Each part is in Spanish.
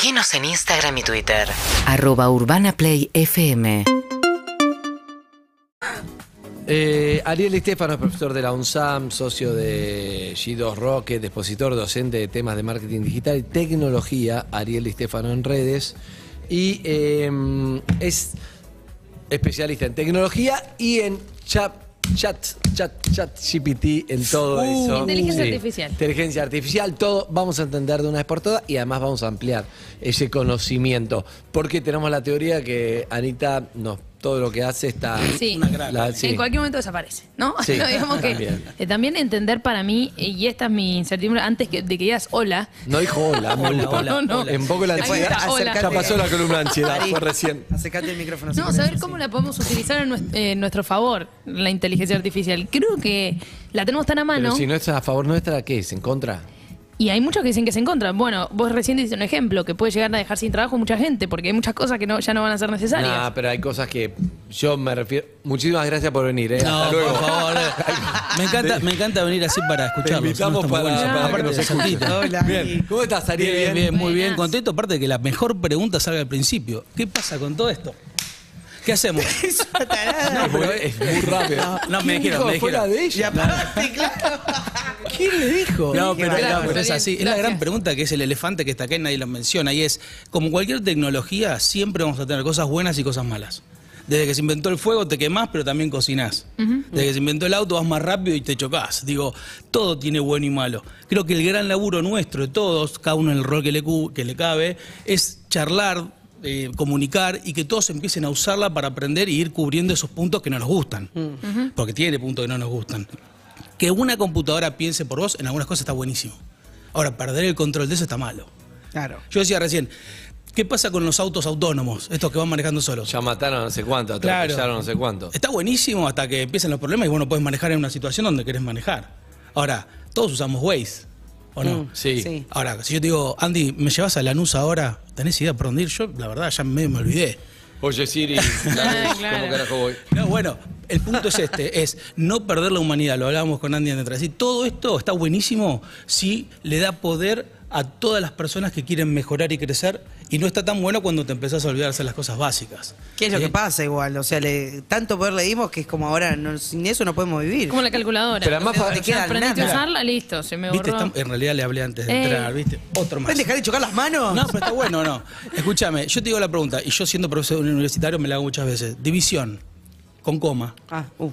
Seguinos en Instagram y Twitter. Arroba Urbana Play FM. Eh, Ariel Estefano es profesor de la UNSAM, socio de G2 Rocket, expositor docente de temas de marketing digital y tecnología. Ariel Estefano en redes. Y eh, es especialista en tecnología y en chat, chat, chat, chat GPT, en todo eso. inteligencia artificial. Inteligencia artificial, todo vamos a entender de una vez por todas y además vamos a ampliar ese conocimiento. Porque tenemos la teoría que Anita nos todo lo que hace está Sí. la- sí. En cualquier momento desaparece, ¿no? Sí. No, digamos que También. eh, también entender para mí, y esta es mi incertidumbre, antes que, de que digas hola, No dijo hola, Hola, multa. hola, No, no. hola. En poco la Ahí ansiedad. está, hola. Ya pasó la columna ansiedad, fue recién. Acércate el micrófono. no, saber cómo la podemos utilizar en nues- eh, nuestro favor, la inteligencia artificial. Creo que la tenemos tan a mano. Pero si no es a favor nuestra, ¿qué es? ¿En contra? Y hay muchos que dicen que se en contra. Bueno, vos recién diste un ejemplo que puede llegar a dejar sin trabajo a mucha gente, porque hay muchas cosas que no, ya no van a ser necesarias. Nah, pero hay cosas que yo me refiero. Muchísimas gracias por venir, ¿eh? No, Hasta luego. por favor. eh. Me encanta, me encanta venir así para Te escucharlos. invitamos Está muy para, bueno. para que Aparte nos. Hola. Bien. ¿Cómo estás, Ariel? Bien, bien, muy bien. Contento, aparte de que la mejor pregunta salga al principio. ¿Qué pasa con todo esto? ¿Qué hacemos? No, pero es muy rápido. No, me ¿Quién dijeron, me fuera dijeron. de ella? ¿Quién le dijo? No, pero, bárbaro. no, pero es así. Es la gran pregunta que es el elefante que está acá y nadie lo menciona. Y es, como cualquier tecnología, siempre vamos a tener cosas buenas y cosas malas. Desde que se inventó el fuego te quemás, pero también cocinás. Desde que se inventó el auto vas más rápido y te chocás. Digo, todo tiene bueno y malo. Creo que el gran laburo nuestro de todos, cada uno en el rol que le, que le cabe, es charlar, eh, comunicar y que todos empiecen a usarla para aprender y ir cubriendo esos puntos que no nos gustan. Porque tiene puntos que no nos gustan. Que una computadora piense por vos en algunas cosas está buenísimo. Ahora, perder el control de eso está malo. Claro. Yo decía recién, ¿qué pasa con los autos autónomos, estos que van manejando solos? Ya mataron no sé cuánto, Claro. atropellaron no sé cuánto. Está buenísimo hasta que empiecen los problemas y vos no puedes manejar en una situación donde querés manejar. Ahora, todos usamos Waze, ¿o no? Mm, Sí. sí. Ahora, si yo te digo, Andy, ¿me llevas a Lanús ahora? ¿Tenés idea por dónde ir? Yo, la verdad, ya medio me olvidé. Oye, Siri, claro. ¿cómo carajo voy? No, bueno, el punto es este, es no perder la humanidad, lo hablábamos con Andy antes. Y todo esto está buenísimo si le da poder a todas las personas que quieren mejorar y crecer y no está tan bueno cuando te empezás a olvidar de hacer las cosas básicas. ¿Qué es lo ¿Sí? que pasa igual? O sea, le- tanto poder le dimos que es como ahora, no- sin eso no podemos vivir. Como la calculadora. Pero además O sea, pa- te queda aprendiste a usarla, listo, se me ¿Viste? borró. Estamos- en realidad le hablé antes de Eh. entrar, ¿viste? Otro más. ¿Pueden dejar de chocar las manos? No, pero está bueno, no. Escúchame, yo te digo la pregunta, y yo siendo profesor universitario me la hago muchas veces. División, con coma. Ah, uh.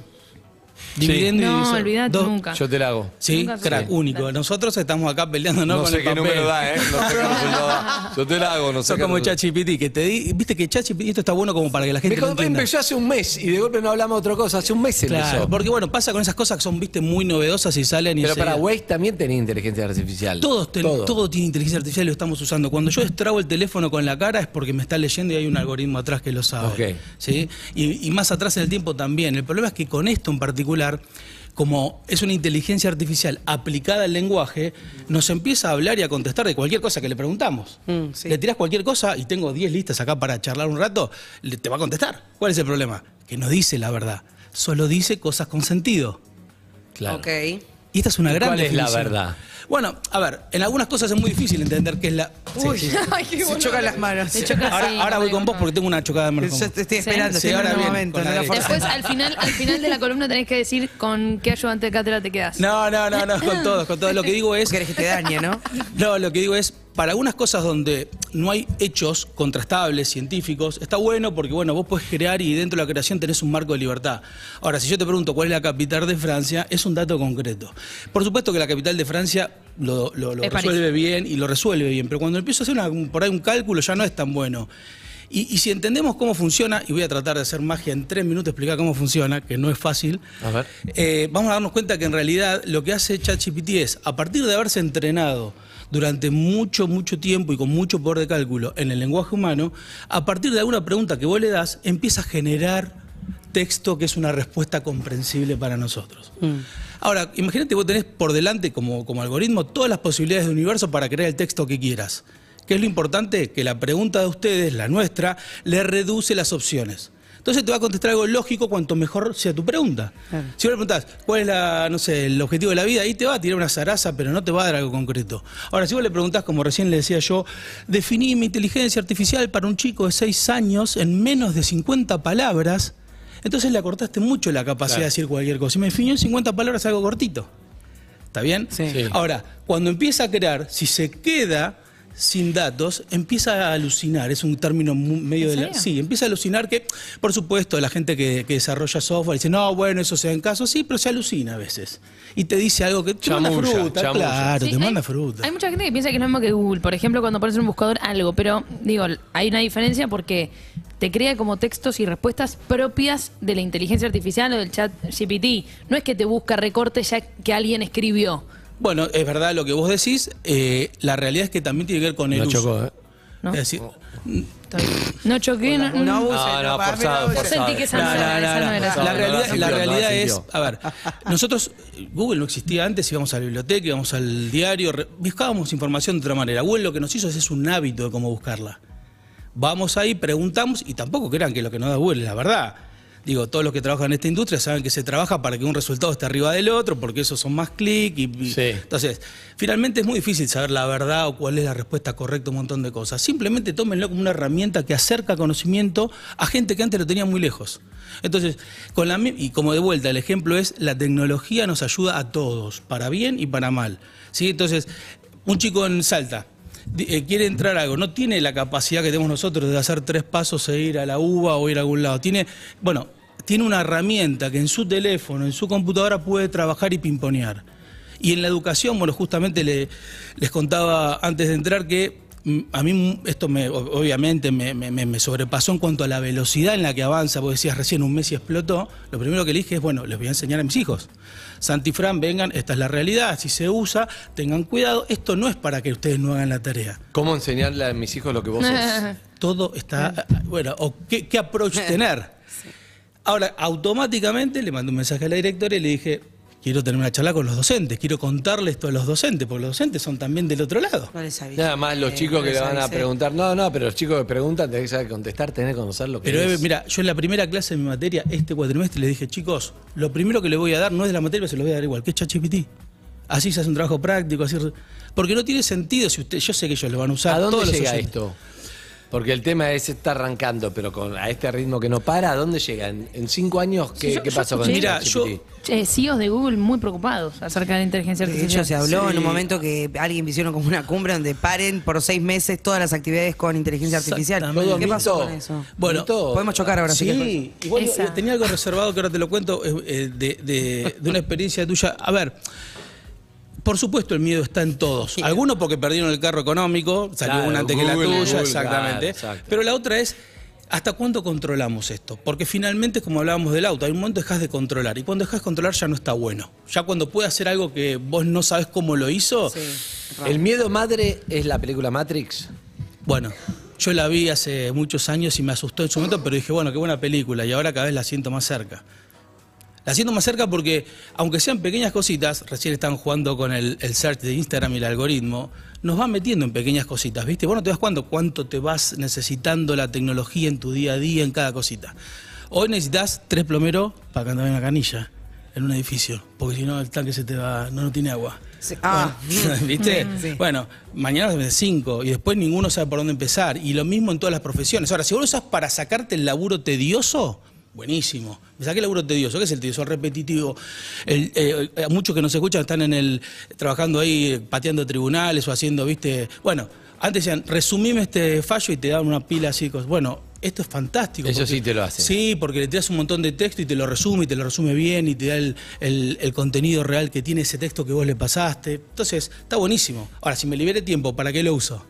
Dividiendo y No, divisor. olvídate Dos- nunca. Yo te la hago. Sí, Nunca crack, único. Nosotros estamos acá peleando No, con sé el qué papel. número da, ¿eh? No sé qué número da. Yo te la hago, no sé Sos qué como ChatGPT, que te di, viste que ChatGPT esto está bueno como para que la gente Me lo contó, entienda. empezó hace un mes y de golpe no hablamos de otra cosa. Hace un mes Claro, empezó. porque bueno, pasa con esas cosas que son, viste, muy novedosas y salen y Pero para Waze también tenía inteligencia artificial. Todos ten- Todo. todo. tiene inteligencia artificial y lo estamos usando. Cuando yo extrabo el teléfono con la cara es porque me está leyendo y hay un algoritmo atrás que lo sabe. Ok. ¿sí? Y, y más atrás en el tiempo también. El problema es que con esto en particular, como es una inteligencia artificial aplicada al lenguaje, nos empieza a hablar y a contestar de cualquier cosa que le preguntamos. Mm, sí. Le tirás cualquier cosa y tengo 10 listas acá para charlar un rato, le- te va a contestar. ¿Cuál es el problema? Que no dice la verdad. Solo dice cosas con sentido. Claro. Ok. Y esta es una ¿Y gran cuál es la verdad? Bueno, a ver, en algunas cosas es muy difícil entender qué es la. Sí, Uy, sí. Ay, qué se chocan las manos. Se choca Ahora, voy con vos porque tengo una chocada de mano con Yo vos. te estoy Sí. esperando, Sí, ahora bien, momento, no. Después, al final, al final de la columna tenés que decir con qué ayudante de cátedra te quedas. No, no, no, no, con todos, con todos. Lo que digo es. ¿Querés que te dañe, no? No, lo que digo es, para algunas cosas donde no hay hechos contrastables, científicos, está bueno porque, bueno, vos podés crear y dentro de la creación tenés un marco de libertad. Ahora, si yo te pregunto cuál es la capital de Francia, es un dato concreto. Por supuesto que la capital de Francia lo, lo- lo Es París. resuelve bien y lo resuelve bien, pero cuando empiezo a hacer una- por ahí un cálculo ya no es tan bueno. Y, y si entendemos cómo funciona, y voy a tratar de hacer magia en tres minutos, explicar cómo funciona, que no es fácil, A ver. eh, vamos a darnos cuenta que en realidad lo que hace ChatGPT es, a partir de haberse entrenado durante mucho, mucho tiempo y con mucho poder de cálculo en el lenguaje humano, a partir de alguna pregunta que vos le das, empieza a generar texto que es una respuesta comprensible para nosotros. Ahora, imagínate vos tenés por delante como, como algoritmo todas las posibilidades del universo para crear el texto que quieras. ¿Qué es lo importante? Que la pregunta de ustedes, la nuestra, le reduce las opciones. Entonces te va a contestar algo lógico cuanto mejor sea tu pregunta. Claro. Si vos le preguntás, ¿cuál es la, no sé, el objetivo de la vida? Ahí te va a tirar una zaraza, pero no te va a dar algo concreto. Ahora, si vos le preguntás, como recién le decía yo, definí mi inteligencia artificial para un chico de 6 años en menos de 50 palabras, entonces le acortaste mucho la capacidad Claro. de decir cualquier cosa. Y me definió en 50 palabras algo cortito. ¿Está bien? Sí. Sí. Ahora, cuando empieza a crear, si se queda sin datos, empieza a alucinar. Es un término mu- medio ¿En de la. Sí, empieza a alucinar que, por supuesto, la gente que, que desarrolla software dice, no, bueno, eso se da en caso. Sí, pero se alucina a veces. Y te dice algo que te manda fruta. chamulla. Claro, Sí, te hay- manda fruta. Hay mucha gente que piensa que es lo mismo que Google. Por ejemplo, cuando pones en un buscador algo, pero digo, hay una diferencia porque te crea como textos y respuestas propias de la inteligencia artificial o del chat GPT. No es que te busca recortes ya que alguien escribió. Bueno, es verdad lo que vos decís. eh, la realidad es que también tiene que ver con el No uso. chocó, ¿eh? ¿no? Es decir, No choqué, no, No no- No, no, para- forzado, pero- forzado. Sentí que esa No, no era, no, esa no, no era. no. No, La realidad, no la realidad es, a ver, nosotros, Google no existía antes, íbamos a la biblioteca, íbamos al diario, buscábamos información de otra manera. Google lo que nos hizo es, es un hábito de cómo buscarla. Vamos ahí, preguntamos, y tampoco crean que lo que nos da Google es la verdad. Digo, todos los que trabajan en esta industria saben que se trabaja para que un resultado esté arriba del otro, porque esos son más clics. Y, y- Sí. Entonces, finalmente es muy difícil saber la verdad o cuál es la respuesta correcta a un montón de cosas. Simplemente tómenlo como una herramienta que acerca conocimiento a gente que antes lo tenía muy lejos. Entonces, con la, y como de vuelta, el ejemplo es la tecnología nos ayuda a todos, para bien y para mal. ¿sí? Entonces, un chico en Salta eh, quiere entrar a algo, no tiene la capacidad que tenemos nosotros de hacer tres pasos e ir a la UBA o ir a algún lado. Tiene, bueno, tiene una herramienta que en su teléfono, en su computadora puede trabajar y pimponear. Y en la educación, bueno, justamente le- les contaba antes de entrar que mm, a mí esto me, obviamente me, me- me- me sobrepasó en cuanto a la velocidad en la que avanza, vos decías recién un mes y explotó, lo primero que le dije es, bueno, les voy a enseñar a mis hijos. Santi y Fran, vengan, esta es la realidad, si se usa, tengan cuidado, esto no es para que ustedes no hagan la tarea. ¿Cómo enseñarle a mis hijos lo que vos sos? Todo está, bueno, o qué, qué approach tener. Ahora, automáticamente le mandé un mensaje a la directora y le dije, quiero tener una charla con los docentes, quiero contarle esto a los docentes, porque los docentes son también del otro lado. No les avisé. Nada más los Eh, chicos no que le van a preguntar. No, no, pero los chicos que preguntan tenés que saber contestar, tenés que conocer lo que Pero es. Eve, mira, yo en la primera clase de mi materia, este cuatrimestre, le dije, chicos, lo primero que le voy a dar no es de la materia, pero se lo voy a dar igual, que es ChatGPT. Así se hace un trabajo práctico, así... Porque no tiene sentido si usted, yo sé que ellos lo van a usar. ¿A dónde todos llega esto? Porque el tema es está arrancando, pero con a este ritmo que no para, ¿a dónde llega? ¿En, cinco años qué, Sí, yo- qué yo pasó con Mira, ChatGPT? yo- Eh, CEOs de Google muy preocupados acerca de la inteligencia De artificial. hecho, se habló en un Sí. momento que alguien hicieron como una cumbre donde paren por seis meses todas las actividades con inteligencia artificial. ¿Qué pasó con eso? Bueno, Mito. Podemos chocar ahora, Sí, querés. igual Esa. tenía algo reservado que ahora te lo cuento, eh, eh, de, de- de una experiencia tuya. A ver, por supuesto el miedo está en todos. Algunos porque perdieron el carro económico, salió Claro, una antes que la tuya, Google, exactamente. claro. Pero la otra es, ¿hasta cuándo controlamos esto? Porque finalmente, como hablábamos del auto, hay un momento que dejas de controlar. Y cuando dejas de controlar ya no está bueno. Ya cuando puede hacer algo que vos no sabes cómo lo hizo, El miedo madre es la película Matrix. bueno, yo la vi hace muchos años y me asustó en su momento, pero dije, bueno, qué buena película, y ahora cada vez la siento más cerca. La siento más cerca porque, aunque sean pequeñas cositas, recién están jugando con el, el search de Instagram y el algoritmo, nos van metiendo en pequeñas cositas, ¿viste? Vos no te das cuenta cuánto te vas necesitando la tecnología en tu día a día, en cada cosita. Hoy necesitas tres plomeros para cantar en la canilla, en un edificio, porque si no el tanque se te va, no, no tiene agua. Sí. Ah. Bueno, ¿Viste? Sí. Bueno, mañana de cinco y después ninguno sabe por dónde empezar. Y lo mismo en todas las profesiones. Ahora, si vos lo usas para sacarte el laburo tedioso, buenísimo. Me saqué el laburo tedioso. ¿Qué es el tedioso? El repetitivo. El, eh, eh, muchos que nos escuchan están en el trabajando ahí, eh, pateando tribunales o haciendo, ¿viste? Bueno, antes decían, resumime este fallo y te daban una pila así. cosas. Bueno, esto es fantástico. Eso porque- sí te lo hace. Sí, porque le tiras un montón de texto y te lo resume y te lo resume bien y te da el, el- el contenido real que tiene ese texto que vos le pasaste. Entonces, está buenísimo. Ahora, si me libere tiempo, ¿para qué lo uso?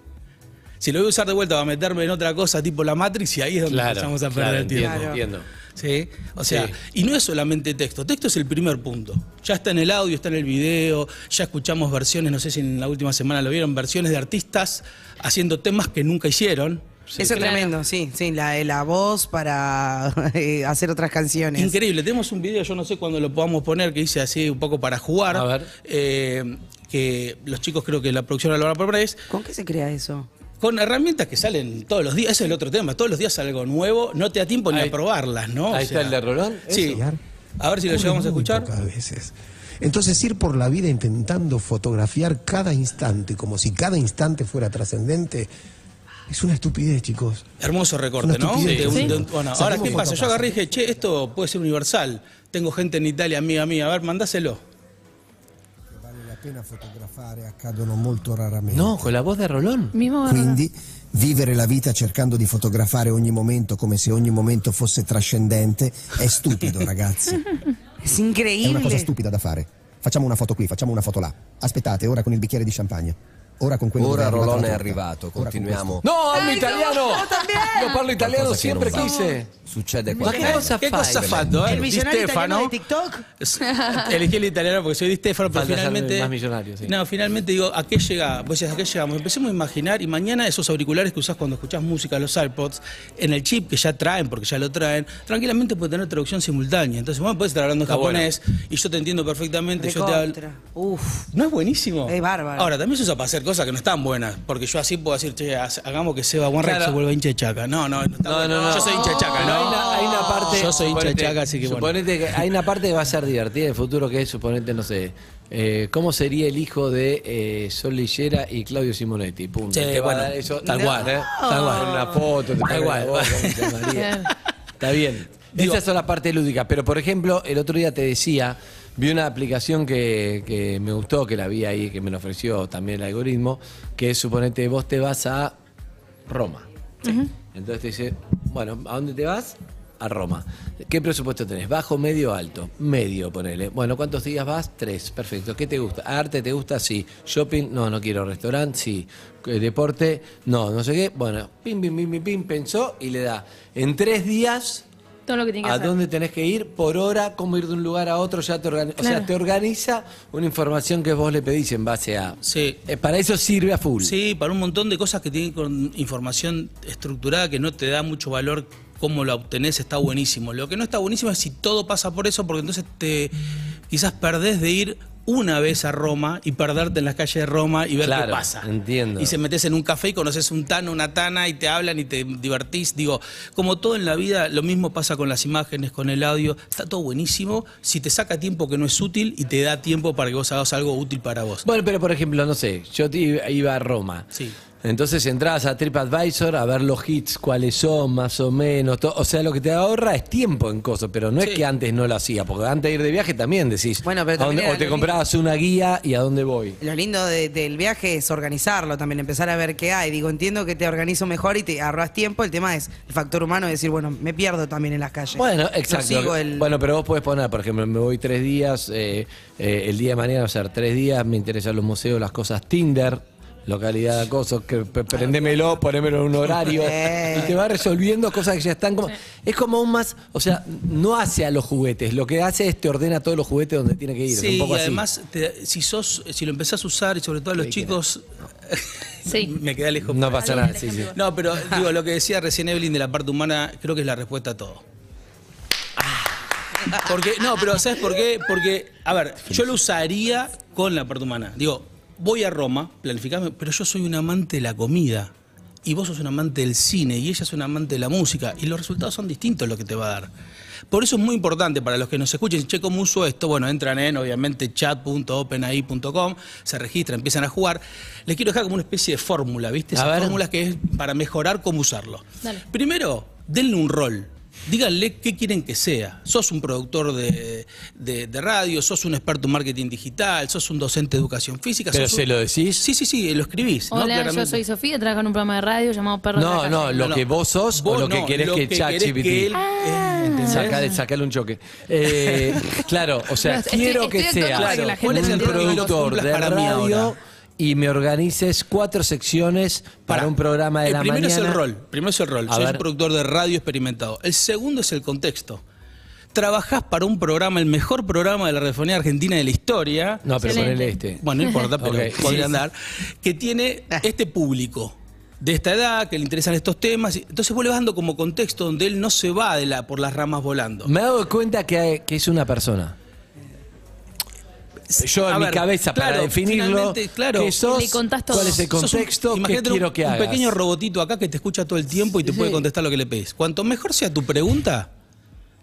Si lo voy a usar de vuelta, va a meterme en otra cosa tipo la Matrix y ahí es donde Claro, empezamos a perder claro, el tiempo. entiendo, entiendo. ¿Sí? O sea, Sí. y no es solamente texto, texto es el primer punto. Ya está en el audio, está en el video, ya escuchamos versiones, no sé si en la última semana lo vieron, versiones de artistas haciendo temas que nunca hicieron. Eso es Claro. tremendo, sí, sí, la, la voz para eh, hacer otras canciones. Increíble, tenemos un video, yo no sé cuándo lo podamos poner, que hice así un poco para jugar. A ver. eh, que los chicos creo que la producción lo van a poner es ¿Con qué se crea eso? Con herramientas que salen todos los días. Ese es el otro tema. Todos los días sale algo nuevo, no te da tiempo ni Ahí- a probarlas, ¿no? O Ahí está sea, el de Rolón. Sí. A ver si lo llegamos a escuchar. veces. Entonces ir por la vida intentando fotografiar cada instante como si cada instante fuera trascendente es una estupidez, chicos. Hermoso recorte, ¿no? estupidez. De un- Sí. de un- bueno, ahora, ¿qué pasa? Yo agarré y dije, che, esto puede ser universal. Tengo gente en Italia, amiga mía. A ver, mandáselo. Vale la pena fotografare accadono molto raramente. No, con la voz de Rolón. Quindi vivere la vita cercando di fotografare ogni momento come se ogni momento fosse trascendente è stupido, ragazzi. Es È una cosa stupida da fare. Facciamo una foto qui, facciamo una foto là. Aspettate, ora con il bicchiere di champagne. Ora con quello Ora la è arrivato, continuiamo. No, hablo Ay, italiano. Yo parlo italiano, Qualcosa che siempre non va. quise. Succede Ma qualcosa. che cosa ¿Qué fai? cosa fatto, eh? El Di millonario italiano Stefano. de TikTok. Elegí el italiano porque soy Di Stefano, pero Falta ser finalmente. más millonario, sí. No, finalmente digo, ¿a qué llega? ¿a qué llegamos? Empecemos a imaginar y mañana esos auriculares que usás cuando escuchás música, los iPods, en el chip que ya traen, porque ya lo traen, tranquilamente puede tener traducción simultánea. Entonces, vos me podés estar hablando en Está bueno. japonés y yo te entiendo perfectamente. Yo te hablo. Recontra. Uf. ¿No es buenísimo? Es bárbaro. Ahora, también se usa para hacer cosas que no están buenas. Porque yo así puedo decir, che, ha- hagamos que Seba Wanreck Claro. se vuelva hincha de chaca. No, no, no, está No, bueno. no, no. Yo soy hincha de chaca, No, ¿no? hay, una, hay una parte. Yo soy hincha de chaca, así que bueno. Suponete que hay una parte que va a ser divertida en el futuro, que es, suponete, no sé. eh, ¿Cómo sería el hijo de eh, Sol Lillera y Claudio Simonetti? Punto. Sí, bueno, eso, tal no, cual, ¿eh? tal cual. Una foto, te Tal cual. Está bien. Digo- Esas son las partes lúdicas. Pero, por ejemplo, el otro día te decía, vi una aplicación que, que me gustó, que la vi ahí, que me lo ofreció también el algoritmo, que es, suponete, vos te vas a Roma. Entonces te dice, bueno, ¿a dónde te vas? A Roma. ¿Qué presupuesto tenés? ¿Bajo, medio, alto? Medio, ponele. Bueno, ¿cuántos días vas? Tres. Perfecto. ¿Qué te gusta? ¿Arte te gusta? Sí. ¿Shopping? No, no quiero. ¿Restaurante? Sí. Eh, ¿Deporte? No, no sé qué. Bueno, pim, pim, pim, pim, pim, pensó y le da. En tres días Todo lo que tiene que a hacer. dónde tenés que ir, por hora, cómo ir de un lugar a otro, ya te organiza. O sea, te organiza una información que vos le pedís en base a. Sí. Eh, para eso sirve a full. Sí, para un montón de cosas que tienen con información estructurada que no te da mucho valor. Cómo la obtenés está buenísimo. Lo que no está buenísimo es si todo pasa por eso, porque entonces te quizás perdés de ir una vez a Roma y perderte en las calles de Roma y ver Claro, qué pasa. entiendo. Y se metes en un café y conoces un tano, una tana y te hablan y te divertís. Digo, como todo en la vida, lo mismo pasa con las imágenes, con el audio. Está todo buenísimo si te saca tiempo que no es útil y te da tiempo para que vos hagas algo útil para vos. Bueno, pero por ejemplo, no sé, yo iba a Roma. Sí. Entonces entrabas a TripAdvisor a ver los hits, cuáles son, más o menos. o sea, lo que te ahorra es tiempo en cosas, pero no es que antes no lo hacía, porque antes de ir de viaje también decís. Bueno, pero ¿a dónde- también era o te comprabas una guía y a dónde voy. Lo lindo de- del viaje es organizarlo también, empezar a ver qué hay. Digo, entiendo que te organizo mejor y te ahorras tiempo. El tema es el factor humano de decir, bueno, me pierdo también en las calles. Bueno, No exacto. el- Bueno, pero vos podés poner, por ejemplo, me voy tres días, eh, eh, el día de mañana va a ser tres días, me interesan los museos, las cosas Tinder, localidad de cosas, que prendémelo, ponémelo en un horario, Eh. y te va resolviendo cosas que ya están como... Es como un más, o sea, no hace a los juguetes, lo que hace es te ordena todos los juguetes donde tiene que ir. es Sí, un poco y así. además, te- si sos, si lo empezás a usar, y sobre todo a los chicos, Sí. me queda lejos. No pasa nada, sí, sí. No, pero digo, lo que decía recién Evelyn de la parte humana, creo que es la respuesta a todo. Porque, no, pero ¿sabes por qué? Porque, a ver, yo lo usaría con la parte humana. Digo, voy a Roma, planificame, pero yo soy un amante de la comida. Y vos sos un amante del cine y ella es un amante de la música. Y los resultados son distintos lo que te va a dar. Por eso es muy importante para los que nos escuchen, che, ¿cómo uso esto? Bueno, entran en, obviamente, chat.openai.com, se registran, empiezan a jugar. Les quiero dejar como una especie de fórmula, ¿viste? Esas fórmulas que es para mejorar cómo usarlo. Dale. Primero, denle un rol. Díganle qué quieren que sea. Sos un productor de, de- de radio, sos un experto en marketing digital, sos un docente de educación física. ¿Pero sos un- se lo decís? Sí, sí, sí, lo escribís. ¿no? Hola, yo soy Sofía, trabajo en un programa de radio llamado Perro de la No, Calle. no, lo No, no. que vos sos Vos o lo que no, querés lo que que chat querés que él- Ah. eh. Sacale, sacale un choque. Eh, claro, o sea, estoy- quiero estoy que sea que gente un entienda. productor de para mí radio ahora. Y me organices cuatro secciones para, un programa de el la primero mañana. es el rol. Primero es el rol. A Soy un productor de radio experimentado. El segundo es el contexto. Trabajás para un programa, el mejor programa de la radiofonía argentina de la historia. No, pero Excelente. ponele este. Bueno, no importa, pero Ok. podría andar. Que tiene este público de esta edad, que le interesan estos temas. Entonces vos le vas dando como contexto donde él no se va de la, por las ramas volando. Me he dado cuenta que, hay- que es una persona. Yo en A mi ver, cabeza para definirlo, claro. qué sos, Le contás todo. cuál es el Sos un- contexto, qué quiero un, que un hagas. pequeño robotito acá que te escucha todo el tiempo y te Sí. puede contestar lo que le pedís. Cuanto mejor sea tu pregunta,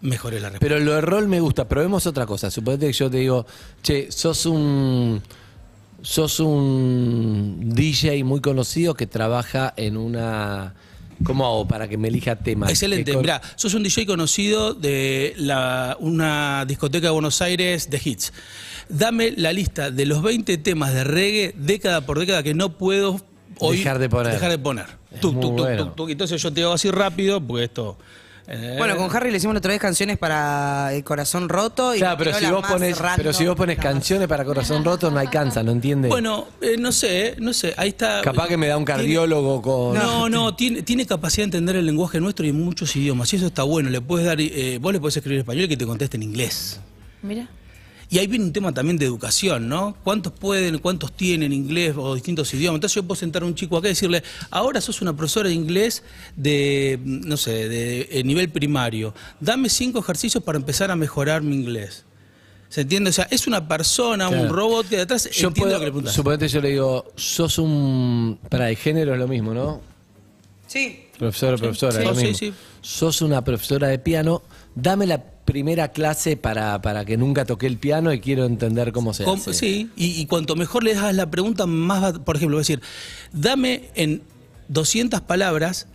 mejor es la respuesta. Pero lo de rol me gusta. Probemos otra cosa. Suponete que yo te digo, che, sos un. Sos un DJ muy conocido que trabaja en una. ¿Cómo hago para que me elija temas? Excelente. ¿Qué co- Mirá, sos un DJ conocido de la, una discoteca de Buenos Aires de hits. Dame la lista de los 20 temas de reggae década por década que no puedo hoy Dejar de poner. Dejar de poner. Es Tuc, muy tuc, bueno. tuc. Entonces yo te hago así rápido porque esto. eh, Bueno, con Harry le hicimos otra vez canciones para El Corazón Roto. Y Claro, pero si, vos pones, pero si vos pones canciones para corazón roto no alcanza, ¿no entiende? Bueno, eh, no sé, eh, no sé. Ahí está. Capaz que me da un cardiólogo con. No, no, tiene, tiene capacidad de entender el lenguaje nuestro y muchos idiomas. Y eso está bueno. Le puedes dar, eh, vos le podés escribir en español y que te conteste en inglés. Mira. Y ahí viene un tema también de educación, ¿no? ¿Cuántos pueden, cuántos tienen inglés o distintos idiomas? Entonces yo puedo sentar a un chico acá y decirle, ahora sos una profesora de inglés de, no sé, de, eh, nivel primario. Dame cinco ejercicios para empezar a mejorar mi inglés. ¿Se entiende? O sea, es una persona, un robot que de atrás Yo entiende puedo, lo que le suponete yo le digo, sos un. Para el género es lo mismo, ¿no? Sí. Profesora, profesora, sí, es lo sí, sí. Sos una profesora de piano, dame la primera clase para, para que nunca toqué el piano y quiero entender cómo se hace. Sí, y, y cuanto mejor le das la pregunta, más va, por ejemplo, voy a decir, dame en 200 palabras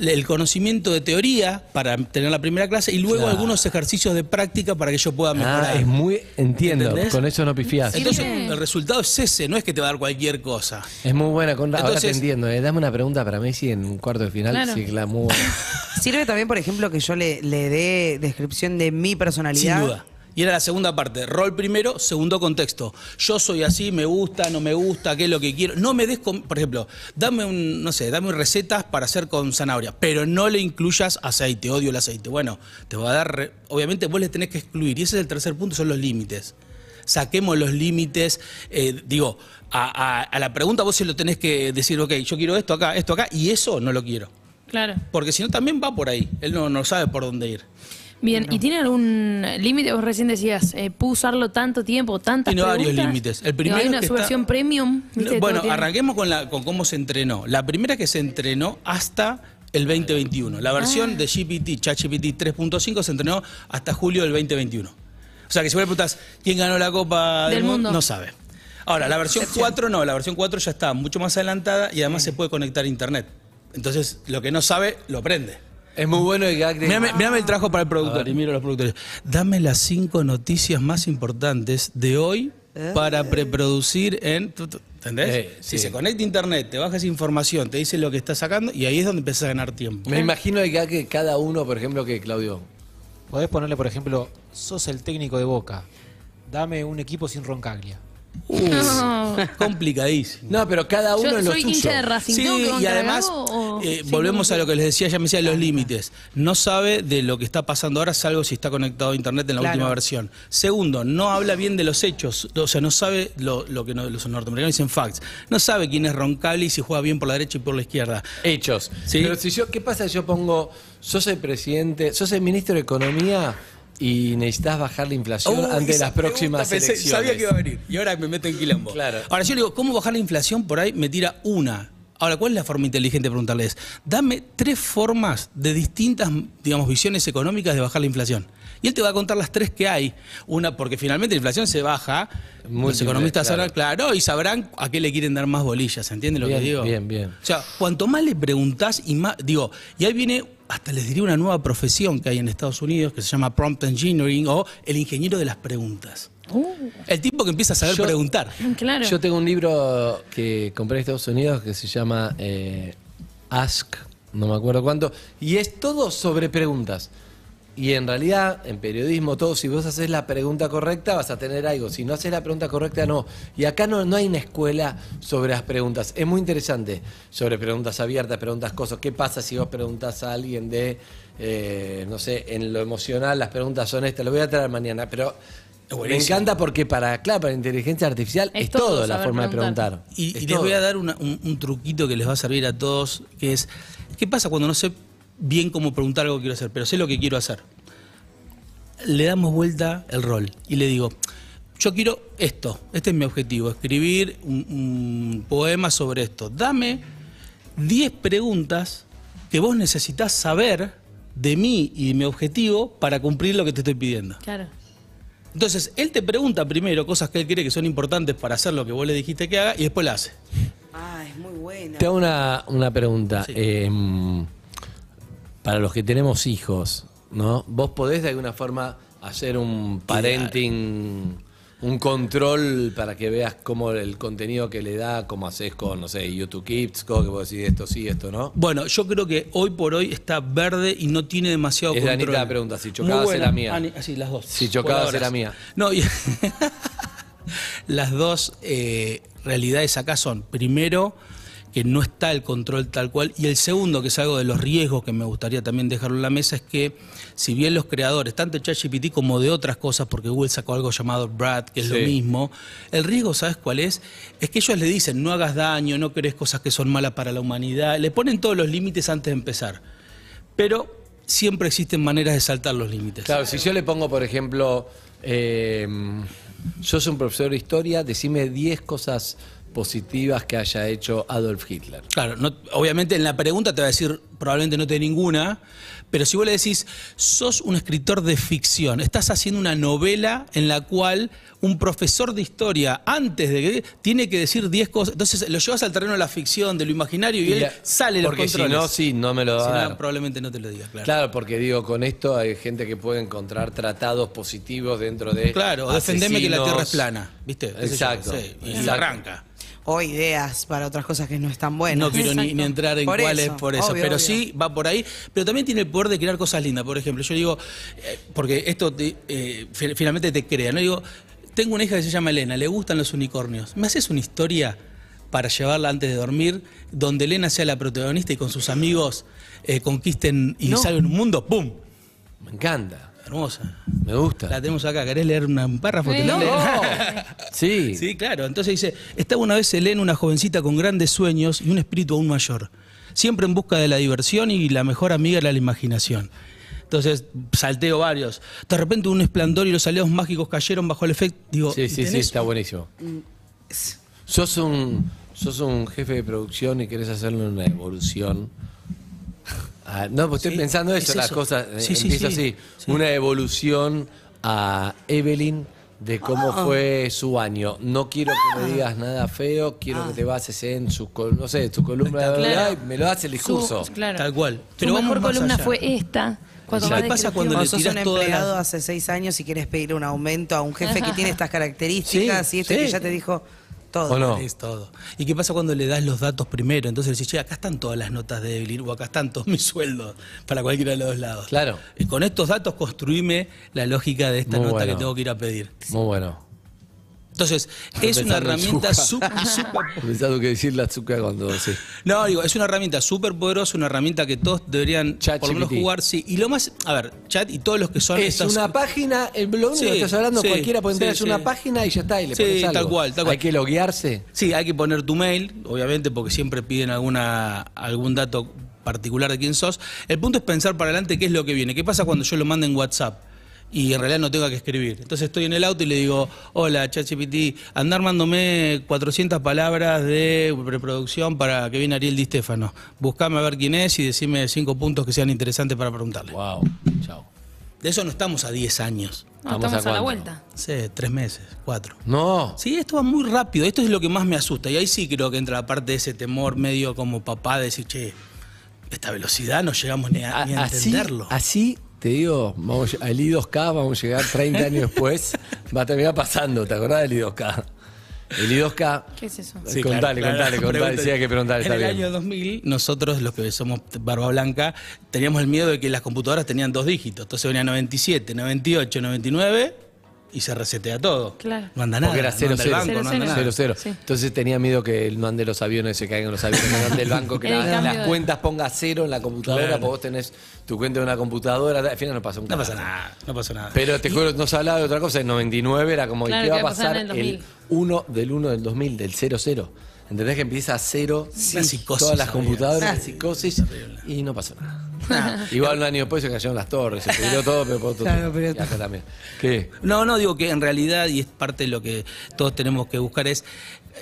el conocimiento de teoría para tener la primera clase y luego Claro. algunos ejercicios de práctica para que yo pueda mejorar. Ah, es muy. Entiendo, ¿Entendés? con eso no pifiás. Entonces, el resultado es ese, no es que te va a dar cualquier cosa. Es muy buena, con, ahora te Entonces- entiendo. eh. Dame una pregunta para Messi en un cuarto de final. Claro. Sí, claro, muy buena. Sirve también, por ejemplo, que yo le, le dé descripción de mi Sin personalidad. duda. Y era la segunda parte, rol primero, segundo contexto. Yo soy así, me gusta, no me gusta, qué es lo que quiero. No me des, con- por ejemplo, dame un, no sé, dame recetas para hacer con zanahoria, pero no le incluyas aceite, odio el aceite. Bueno, te va a dar, re- obviamente vos le tenés que excluir. Y ese es el tercer punto, son los límites. Saquemos los límites, eh, digo, a, a- a la pregunta vos se lo tenés que decir, ok, yo quiero esto acá, esto acá, y eso no lo quiero. Claro. Porque si no, también va por ahí. Él no, no sabe por dónde ir. Bien, ¿y tiene algún límite? Vos recién decías, eh, ¿puedo usarlo tanto tiempo, tantas Tiene varios preguntas? límites. El Digo, primero Hay una que su está- versión premium. ¿viste? Bueno, arranquemos con, la, con cómo se entrenó. La primera que se entrenó hasta el 2021. La versión Ah. de GPT, ChatGPT 3.5, se entrenó hasta julio del 2021. O sea que si vos le preguntás quién ganó la Copa del, Del mundo, no sabe. Ahora, la versión 4 no, la versión 4 ya está mucho más adelantada y además se puede conectar a internet. Entonces, lo que no sabe, lo aprende. Es muy bueno el gag de. Mírame, mírame el trabajo para el productor y miro a los productores. Dame las cinco noticias más importantes de hoy para preproducir en. ¿Entendés? Eh, Si sí. se conecta a internet, te bajas información, te dice lo que está sacando y ahí es donde empiezas a ganar tiempo. Me imagino el gag que cada uno, por ejemplo, que Claudio. Podés ponerle, por ejemplo, sos el técnico de Boca. Dame un equipo sin Roncaglia. No. Complicadísimo. No, pero cada uno Yo en lo soy suyo. hincha de Racing. Sí, ¿Tengo que y además, o- eh, sí, volvemos a lo que les decía, ya me decía los límites. No sabe de lo que está pasando ahora, salvo si está conectado a internet en la Claro. última versión. Segundo, no habla bien de los hechos, o sea, no sabe lo, lo que no- los norteamericanos dicen facts. No sabe quién es Roncalli y si juega bien por la derecha y por la izquierda. Hechos. Sí. Pero si yo, ¿qué pasa si yo pongo, sos el presidente, sos el ministro de Economía y necesitas bajar la inflación Uy, ante las próximas pensé- elecciones? Sabía que iba a venir. Y ahora me meto en quilombo. Claro. Ahora yo le digo, ¿cómo bajar la inflación? Por ahí me tira una. Ahora, ¿cuál es la forma inteligente de preguntarles? Dame tres formas de distintas, digamos, visiones económicas de bajar la inflación. Y él te va a contar las tres que hay. Una, porque finalmente la inflación se baja. Los economistas claro. sabrán, claro, y sabrán a qué le quieren dar más bolillas. ¿Entiendes lo Bien, que digo? bien, bien. O sea, cuanto más le preguntás y más, digo, y ahí viene, hasta les diría una nueva profesión que hay en Estados Unidos que se llama prompt engineering o el ingeniero de las preguntas. El tipo que empieza a saber Yo- preguntar. Claro. Yo tengo un libro que compré en Estados Unidos que se llama eh, Ask, no me acuerdo cuánto, y es todo sobre preguntas. Y en realidad, en periodismo, todo, si vos haces la pregunta correcta, vas a tener algo. Si no haces la pregunta correcta, no. Y acá no, no hay una escuela sobre las preguntas. Es muy interesante sobre preguntas abiertas, preguntas cosas. ¿Qué pasa si vos preguntas a alguien de, eh, no sé, en lo emocional, las preguntas son estas? Lo voy a traer mañana, pero me encanta porque para, claro, para inteligencia artificial es, Es todo todo la forma de preguntar. Y, Es y les voy a dar una- un, un truquito que les va a servir a todos, que es, ¿qué pasa cuando no sé bien cómo preguntar algo que quiero hacer, pero sé lo que quiero hacer? Le damos vuelta el rol y le digo, yo quiero esto, este es mi objetivo, escribir un, un poema sobre esto. Dame 10 preguntas que vos necesitas saber de mí y de mi objetivo para cumplir lo que te estoy pidiendo. Claro. Entonces, él te pregunta primero cosas que él cree que son importantes para hacer lo que vos le dijiste que haga y después la hace. Ah, es muy buena. Te hago una, una pregunta. Sí. Eh, para los que tenemos hijos, ¿no? ¿Vos podés de alguna forma hacer un parenting, un control para que veas cómo el contenido que le da, cómo haces con, no sé, YouTube Kids, cómo que vos decís esto sí, esto no? Bueno, yo creo que hoy por hoy está verde y no tiene demasiado Es control. Anita la pregunta, si chocabas era mía. Ani- así, las dos. Si chocabas era mía. No, y- las dos eh, realidades acá son, primero, que no está el control tal cual, y el segundo, que es algo de los riesgos que me gustaría también dejarlo en la mesa, es que si bien los creadores, tanto de ChatGPT como de otras cosas, porque Google sacó algo llamado Brad, que es lo mismo, el riesgo, ¿sabes cuál es? Es que ellos le dicen, no hagas daño, no crees cosas que son malas para la humanidad, le ponen todos los límites antes de empezar. Pero siempre existen maneras de saltar los límites. Claro, si yo le pongo, por ejemplo, eh, sos un profesor de historia, decime 10 cosas positivas que haya hecho Adolf Hitler. Claro, no- obviamente en la pregunta te va a decir probablemente no te ninguna, pero si vos le decís, sos un escritor de ficción, estás haciendo una novela en la cual un profesor de historia, antes de que, tiene que decir 10 cosas, entonces lo llevas al terreno de la ficción, de lo imaginario y, Y él la- sale los Porque si no, sí, no me lo va Si a no, probablemente no te lo diga, claro. Claro, porque digo, con esto hay gente que puede encontrar tratados positivos dentro de. Claro, o defendeme que la. Tierra es plana, ¿viste? Yo, Exacto. sí, y exacto. arranca. O ideas para otras cosas que no están buenas. No quiero ni, entrar en cuáles por eso, obvio, pero obvio. sí va por ahí. Pero también tiene el poder de crear cosas lindas. Por ejemplo, yo digo, eh, porque esto te- eh, fi- finalmente te crea, ¿no? Digo, tengo una hija que se llama Elena, le gustan los unicornios. ¿Me haces una historia para llevarla antes de dormir, donde Elena sea la protagonista y con sus amigos eh, conquisten y No. salgan un mundo? ¡Pum! Me encanta. Hermosa. Me gusta. La tenemos acá. ¿Querés leer un párrafo? Te No. Sí. Sí, claro. Entonces dice, estaba una vez Elena, una jovencita con grandes sueños y un espíritu aún mayor, siempre en busca de la diversión y la mejor amiga era la imaginación. Entonces, salteo varios. De repente un esplendor y los aliados mágicos cayeron bajo el efecto. Digo, Sí, sí, sí, está buenísimo. Sos un, sos un jefe de producción y querés hacerle una evolución. Ah, no, pues estoy Sí, pensando eso, es las eso. cosas. eh, Sí, sí, empiezo sí, así. sí. Una evolución a Evelyn de cómo Ah. fue su año. No quiero que me digas nada feo, quiero Ah. que te bases en su, no sé, tu columna de Claro. Me lo hace el discurso. Su- claro. Tal cual. Pero vamos mejor columna allá. fue esta. Cuando ¿Sabes más qué pasa cuando O le sos un empleado las- hace seis años y quieres pedir un aumento a un jefe que tiene estas características Sí, y este sí. que ya te dijo todo. ¿O no? Es todo. ¿Y qué pasa cuando le das los datos primero? Entonces decís, che, acá están todas las notas de Evelyn o acá están todos mis sueldos para cualquiera de los dos lados. Claro. Y con estos datos construime la lógica de esta Muy nota bueno. que tengo que ir a pedir. Muy bueno. Entonces, es una en herramienta súper, Pensando que decir la azúcar cuando sí. No, digo, es una herramienta súper poderosa, una herramienta que todos deberían Chat por lo menos jugar, sí. Y lo más, a ver, chat y todos los que son Es estas- una página, el blog único Sí, que estás hablando, sí, cualquiera puede entrar, es una página y ya está, y le Sí, pones algo. tal cual, tal cual. Hay que loguearse. Sí, hay que poner tu mail, obviamente, porque siempre piden alguna, algún dato particular de quién sos. El punto es pensar para adelante qué es lo que viene. ¿Qué pasa cuando yo lo mando en WhatsApp? Y en realidad no tengo que escribir. Entonces estoy en el auto y le digo, hola, ChatGPT, andar mándome 400 palabras de reproducción para que viene Ariel Di Stefano. Buscame a ver quién es y decime cinco puntos que sean interesantes para preguntarle. Wow, chao. De eso no estamos a 10 años. No, Estamos estamos a a, la vuelta. Hace tres meses, cuatro. No. Sí, esto va muy rápido. Esto es lo que más me asusta. Y ahí sí creo que entra la parte de ese temor medio como papá de decir, che, esta velocidad no llegamos ni a, A- ni a así, entenderlo. así te digo, vamos, al I2K vamos a llegar 30 años después, va a terminar pasando, ¿te acordás del I2K? El I2K, ¿Qué es eso? Sí, contale, contale, contale, decía que preguntar, En está el bien. año 2000, nosotros, los que somos barba blanca, teníamos el miedo de que las computadoras tenían dos dígitos. Entonces venía 97, 98, 99 y se resetea todo. Claro. No anda nada. porque era no 0 anda el 0 banco, no anda Cero, nada. cero, cero. Sí. Entonces tenía miedo que no ande los aviones, se caigan los aviones, que no ande el banco, que El la- las de- cuentas ponga cero en la computadora, Claro. porque vos tenés tu cuenta de una computadora, al final no pasó un No pasa nada, no pasa nada. Pero te juro, no se hablaba de otra cosa. En 99 era como, ¿y Claro, qué va a ¿qué va a pasar pasar en el 2000? 1 del 1 del 2000, del 00? ¿Entendés que empieza a cero Una psicosis todas las computadoras, Una psicosis, y no pasó nada. Igual un año después se cayeron las torres, se pudrió todo, pero por otro Claro, pero- y acá también. ¿Qué? No, no, digo que en realidad, y es parte de lo que todos tenemos que buscar, es.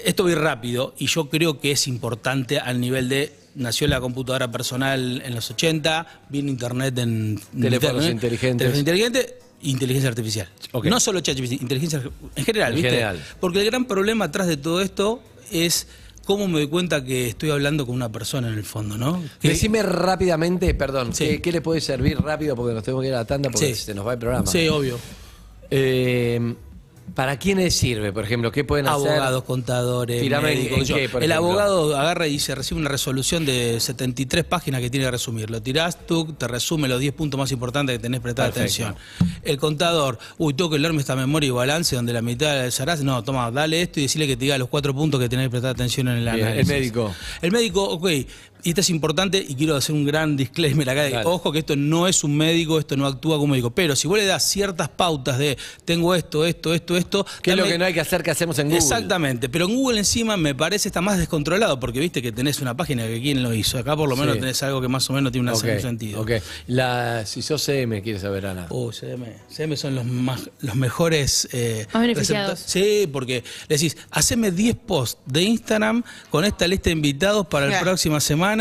Esto ir rápido, y yo creo que es importante al nivel de. Nació la computadora personal en los 80, vino Internet en. Teléfonos Internet, inteligentes. Teléfono inteligente. Inteligencia artificial. No solo ChatGPT, inteligencia en general, En ¿viste? general. Porque el gran problema atrás de todo esto es cómo me doy cuenta que estoy hablando con una persona en el fondo, ¿no? Que- Decime rápidamente, perdón, Sí. ¿qué, qué le puede servir rápido? Porque nos tenemos que ir a la tanda porque Sí. se nos va el programa. Sí, obvio. Eh, ¿Para quiénes sirve, por ejemplo? ¿Qué pueden hacer? Abogados, contadores, médicos, qué, por El ejemplo. abogado agarra y se recibe una resolución de 73 páginas que tiene que resumir. Lo tirás, tú te resume los 10 puntos más importantes que tenés que prestar Perfecto. atención. El contador, uy, tengo que leerme esta memoria y balance donde la mitad serás. No, toma, dale esto y decirle que te diga los cuatro puntos que tenés que prestar atención en el Bien, análisis. el médico. El médico, ok. Y esto es importante y quiero hacer un gran disclaimer acá. de. Ojo que esto no es un médico, esto no actúa como médico. Pero si vos le das ciertas pautas de tengo esto, esto, esto, esto. ¿Qué es lo que no hay que hacer que hacemos en Google? Exactamente, pero en Google encima me parece está más descontrolado porque viste que tenés una página que quién lo hizo. Acá por lo menos Sí. tenés algo que más o menos tiene un sentido. ok. La, si sos CM, quieres saber, Ana. Oh, CM. CM son los más, los mejores eh, Más beneficiados. Sí, porque le decís, haceme 10 posts de Instagram con esta lista de invitados para la próxima semana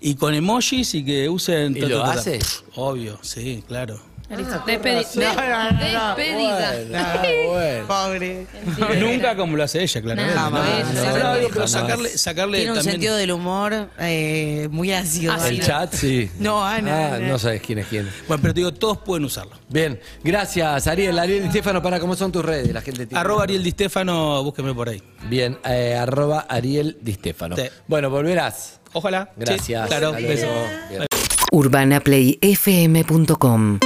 y con emojis y que usen. ¿Y ta, lo ta, ta, ta. hace? Obvio, sí, claro. Listo. Despedi- de- despedida. Ah, bueno. Pobre. Nunca como lo hace ella, No, No, no, pero jamás. sacarle, sacarle Tiene un también. sentido del humor eh, muy ácido. Ácido. El chat, sí. No, Ana, Ah, no sabes quién es quién. Bueno, pero te digo, todos pueden usarlo. Bien, gracias, Ariel. Ariel y Estefano, para cómo son tus redes, la gente tiene. Arroba Ariel Di Stefano, búsqueme por ahí. Bien, eh, arroba Ariel Di Stefano. Sí. Bueno, volverás. Ojalá. Sí, Gracias. claro, Hasta luego. beso. UrbanaPlayFM.com